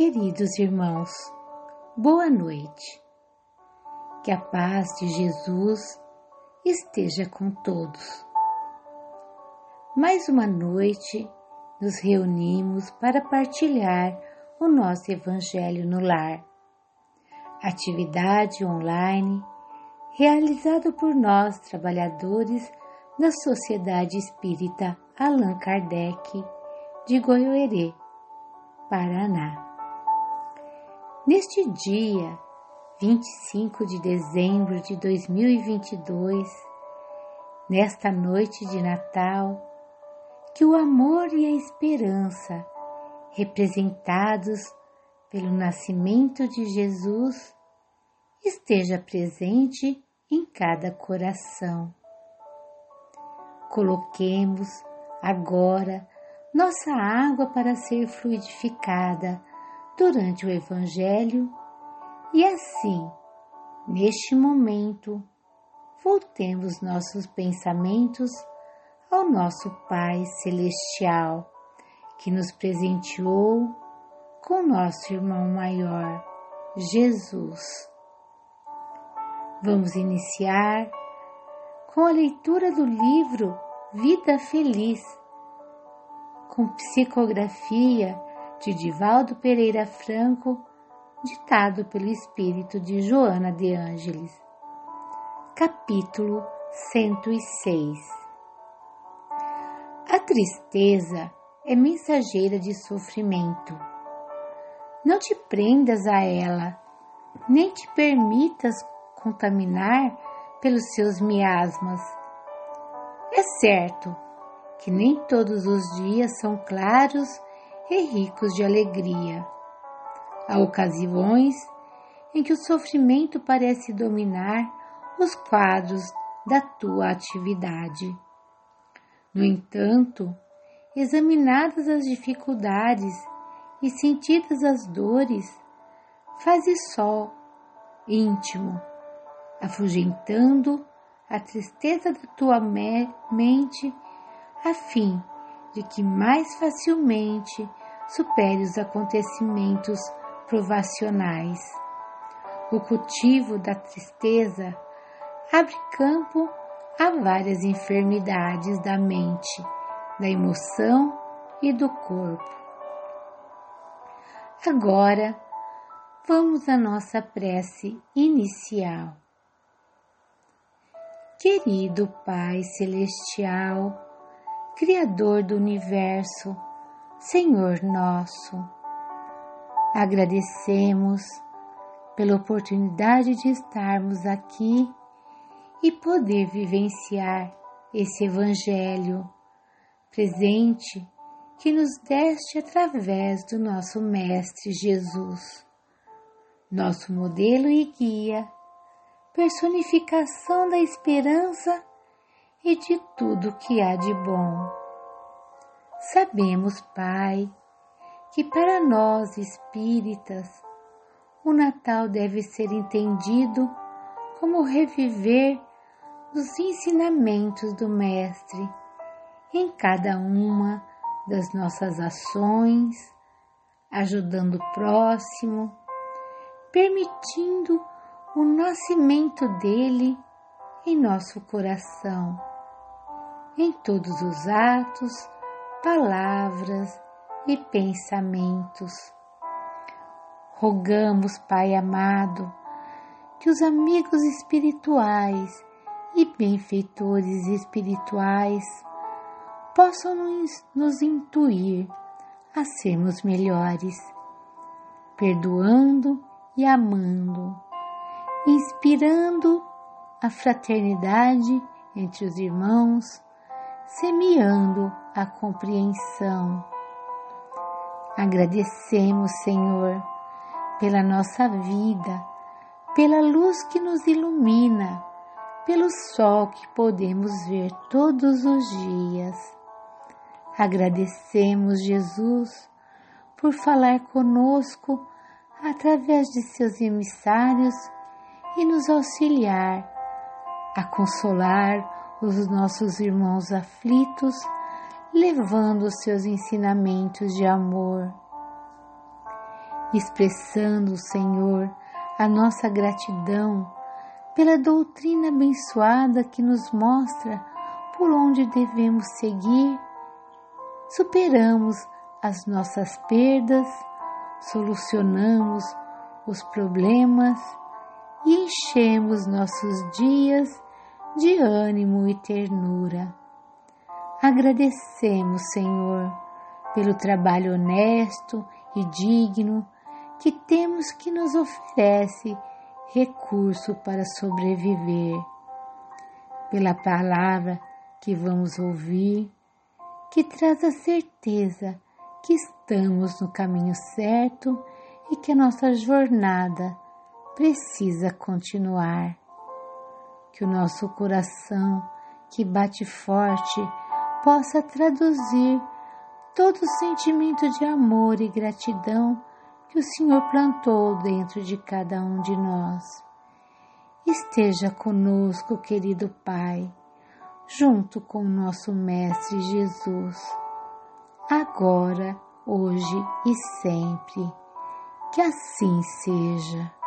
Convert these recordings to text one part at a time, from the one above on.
Queridos irmãos, boa noite. Que a paz de Jesus esteja com todos. Mais uma noite nos reunimos para partilhar o nosso Evangelho no Lar. Atividade online realizada por nós, trabalhadores da Sociedade Espírita Allan Kardec de Goiôerê, Paraná. Neste dia, 25 de dezembro de 2022, nesta noite de Natal, que o amor e a esperança, representados pelo nascimento de Jesus, esteja presente em cada coração. Coloquemos agora nossa água para ser fluidificada durante o Evangelho e assim, neste momento, voltemos nossos pensamentos ao nosso Pai Celestial, que nos presenteou com nosso irmão maior, Jesus. Vamos iniciar com a leitura do livro Vida Feliz, com psicografia de Divaldo Pereira Franco, ditado pelo espírito de Joana de Ângeles. Capítulo 106 A tristeza é mensageira de sofrimento. Não te prendas a ela, nem te permitas contaminar pelos seus miasmas. É certo que nem todos os dias são claros e ricos de alegria. Há ocasiões em que o sofrimento parece dominar os quadros da tua atividade. No entanto, examinadas as dificuldades e sentidas as dores, faze só íntimo, afugentando a tristeza da tua mente, a fim de que mais facilmente supere os acontecimentos provacionais. O cultivo da tristeza abre campo a várias enfermidades da mente, da emoção e do corpo. Agora, vamos à nossa prece inicial. Querido Pai Celestial, Criador do Universo, Senhor nosso. Agradecemos pela oportunidade de estarmos aqui e poder vivenciar esse Evangelho presente que nos deste através do nosso Mestre Jesus, nosso modelo e guia, personificação da esperança e de tudo que há de bom. Sabemos, Pai, que para nós espíritas o Natal deve ser entendido como reviver os ensinamentos do Mestre em cada uma das nossas ações, ajudando o próximo, permitindo o nascimento dele em nosso coração, em todos os atos palavras e pensamentos. Rogamos, Pai amado, que os amigos espirituais e benfeitores espirituais possam nos, intuir a sermos melhores, perdoando e amando, inspirando a fraternidade entre os irmãos semeando a compreensão. Agradecemos, Senhor, pela nossa vida, pela luz que nos ilumina, pelo sol que podemos ver todos os dias. Agradecemos, Jesus, por falar conosco através de seus emissários e nos auxiliar a consolar os nossos irmãos aflitos, levando os seus ensinamentos de amor. expressando, Senhor, a nossa gratidão pela doutrina abençoada que nos mostra por onde devemos seguir, superamos as nossas perdas, solucionamos os problemas e enchemos nossos dias de ânimo e ternura. Agradecemos, Senhor, pelo trabalho honesto e digno que temos que nos oferece recurso para sobreviver, pela palavra que vamos ouvir, que traz a certeza que estamos no caminho certo e que a nossa jornada precisa continuar. Que o nosso coração, que bate forte, possa traduzir todo o sentimento de amor e gratidão que o Senhor plantou dentro de cada um de nós. Esteja conosco, querido Pai, junto com o nosso Mestre Jesus, agora, hoje e sempre. Que assim seja.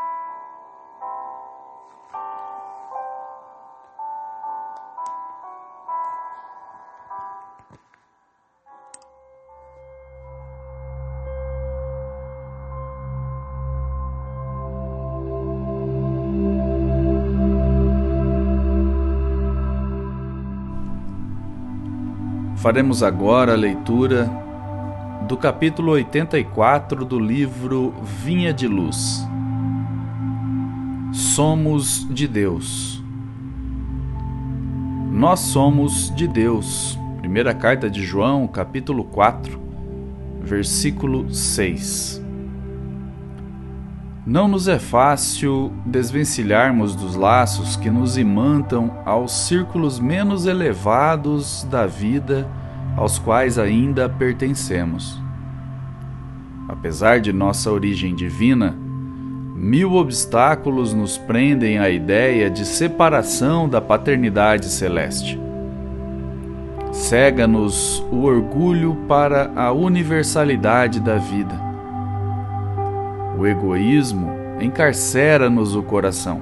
Faremos agora a leitura do capítulo 84 do livro Vinha de Luz. Somos de Deus. Nós somos de Deus. Primeira carta de João, capítulo 4, versículo 6. Não nos é fácil desvencilharmos dos laços que nos imantam aos círculos menos elevados da vida aos quais ainda pertencemos. Apesar de nossa origem divina, mil obstáculos nos prendem à ideia de separação da paternidade celeste. Cega-nos o orgulho para a universalidade da vida. O egoísmo encarcera-nos o coração.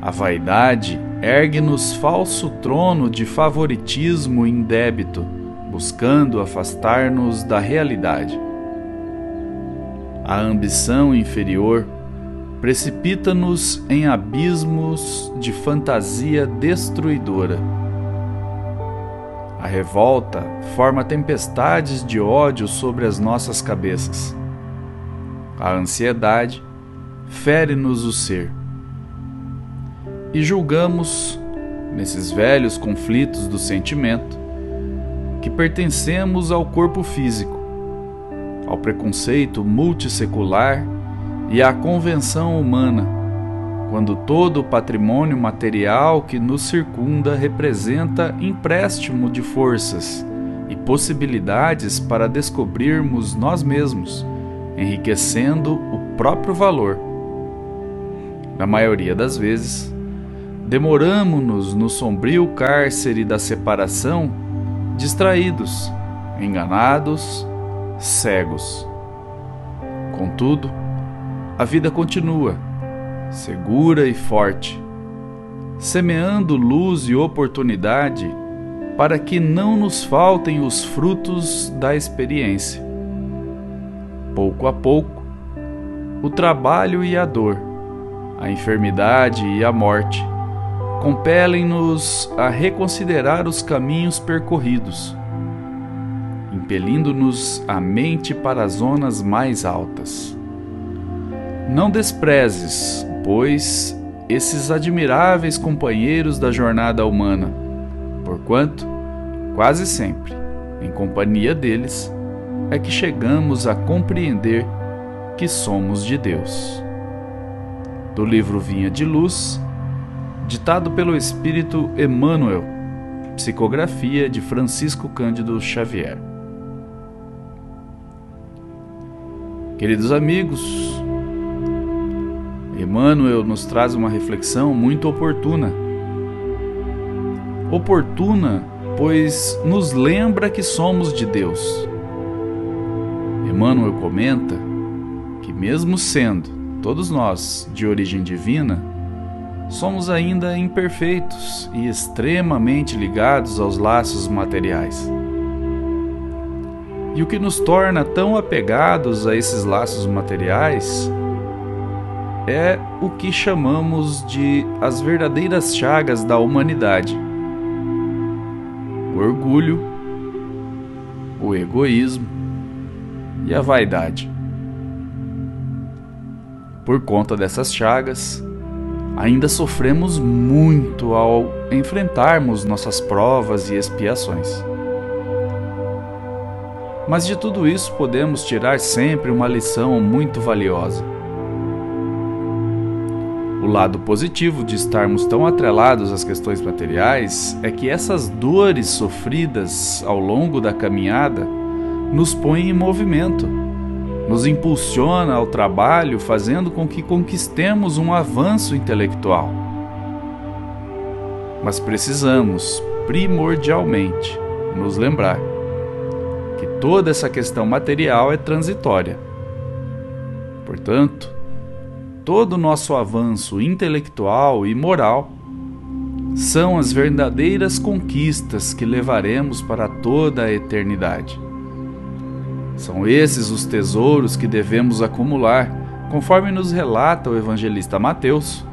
A vaidade ergue-nos falso trono de favoritismo indébito, buscando afastar-nos da realidade. A ambição inferior precipita-nos em abismos de fantasia destruidora. A revolta forma tempestades de ódio sobre as nossas cabeças. A ansiedade fere-nos o ser. E julgamos, nesses velhos conflitos do sentimento, que pertencemos ao corpo físico, ao preconceito multissecular e à convenção humana, quando todo o patrimônio material que nos circunda representa empréstimo de forças e possibilidades para descobrirmos nós mesmos, enriquecendo o próprio valor. Na maioria das vezes, demoramo-nos no sombrio cárcere da separação, distraídos, enganados, cegos. Contudo, a vida continua, segura e forte, semeando luz e oportunidade para que não nos faltem os frutos da experiência. Pouco a pouco, o trabalho e a dor, a enfermidade e a morte compelem-nos a reconsiderar os caminhos percorridos, impelindo-nos a mente para as zonas mais altas. Não desprezes, pois, esses admiráveis companheiros da jornada humana, porquanto, quase sempre, em companhia deles, é que chegamos a compreender que somos de Deus. Do livro Vinha de Luz, ditado pelo espírito Emmanuel, psicografia de Francisco Cândido Xavier. Queridos amigos, Emmanuel nos traz uma reflexão muito oportuna. Oportuna, pois nos lembra que somos de Deus. Emmanuel comenta mesmo sendo todos nós de origem divina, somos ainda imperfeitos e extremamente ligados aos laços materiais. E o que nos torna tão apegados a esses laços materiais é o que chamamos de as verdadeiras chagas da humanidade: o orgulho, o egoísmo e a vaidade. Por conta dessas chagas, ainda sofremos muito ao enfrentarmos nossas provas e expiações. Mas de tudo isso podemos tirar sempre uma lição muito valiosa. O lado positivo de estarmos tão atrelados às questões materiais é que essas dores sofridas ao longo da caminhada nos põem em movimento nos impulsiona ao trabalho, fazendo com que conquistemos um avanço intelectual. Mas precisamos, primordialmente, nos lembrar que toda essa questão material é transitória. Portanto, todo o nosso avanço intelectual e moral são as verdadeiras conquistas que levaremos para toda a eternidade. São esses os tesouros que devemos acumular, conforme nos relata o evangelista Mateus,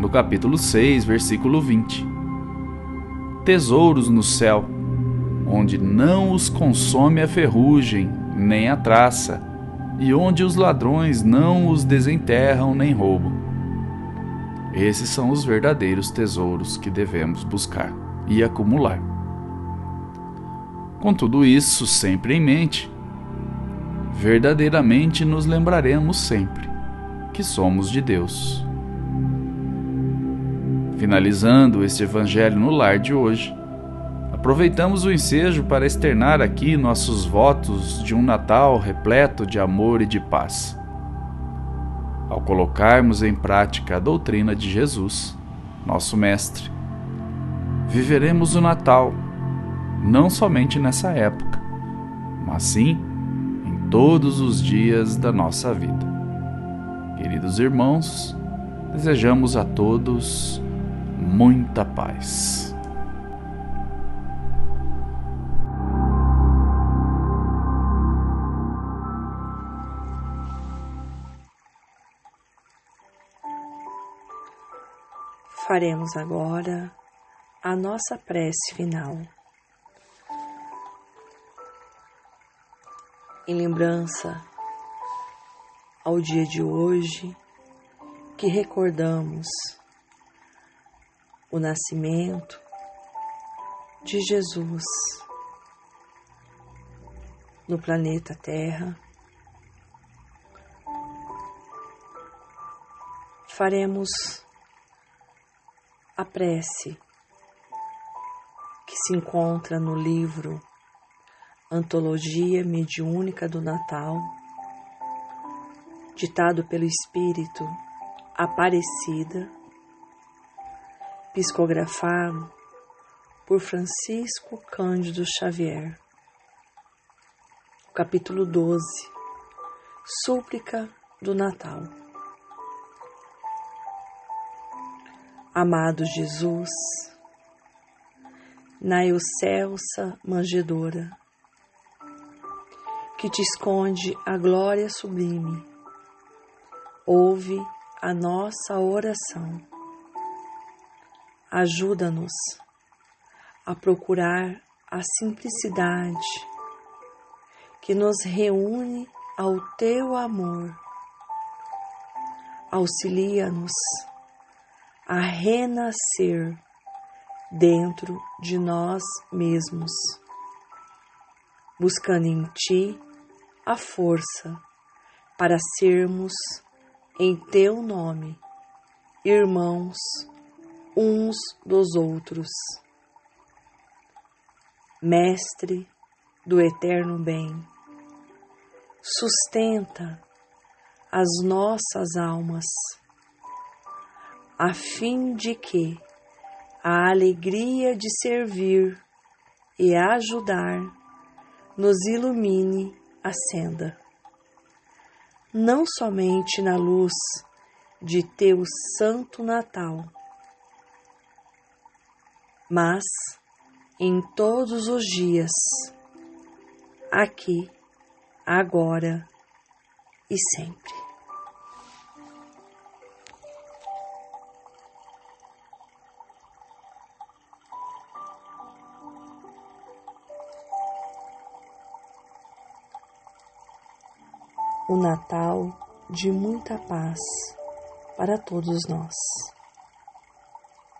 no capítulo 6, versículo 20. Tesouros no céu, onde não os consome a ferrugem, nem a traça, e onde os ladrões não os desenterram nem roubam. Esses são os verdadeiros tesouros que devemos buscar e acumular. Com tudo isso sempre em mente, verdadeiramente nos lembraremos sempre que somos de Deus. Finalizando este Evangelho no lar de hoje, aproveitamos o ensejo para externar aqui nossos votos de um Natal repleto de amor e de paz. Ao colocarmos em prática a doutrina de Jesus, nosso Mestre, viveremos o Natal não somente nessa época, mas sim todos os dias da nossa vida. Queridos irmãos, desejamos a todos muita paz. Faremos agora a nossa prece final. Em lembrança ao dia de hoje que recordamos o nascimento de Jesus no planeta Terra. Faremos a prece que se encontra no livro Antologia Mediúnica do Natal, ditado pelo Espírito Aparecida, psicografado por Francisco Cândido Xavier. Capítulo 12 Súplica do Natal. Amado Jesus, na excelsa manjedora, que te esconde a glória sublime. Ouve a nossa oração. Ajuda-nos a procurar a simplicidade que nos reúne ao teu amor. Auxilia-nos a renascer dentro de nós mesmos, buscando em ti a força para sermos, em teu nome, irmãos uns dos outros. Mestre do eterno bem, sustenta as nossas almas, a fim de que a alegria de servir e ajudar nos ilumine acenda. não somente na luz de teu Santo Natal, mas em todos os dias, aqui, agora e sempre. O Natal de muita paz para todos nós.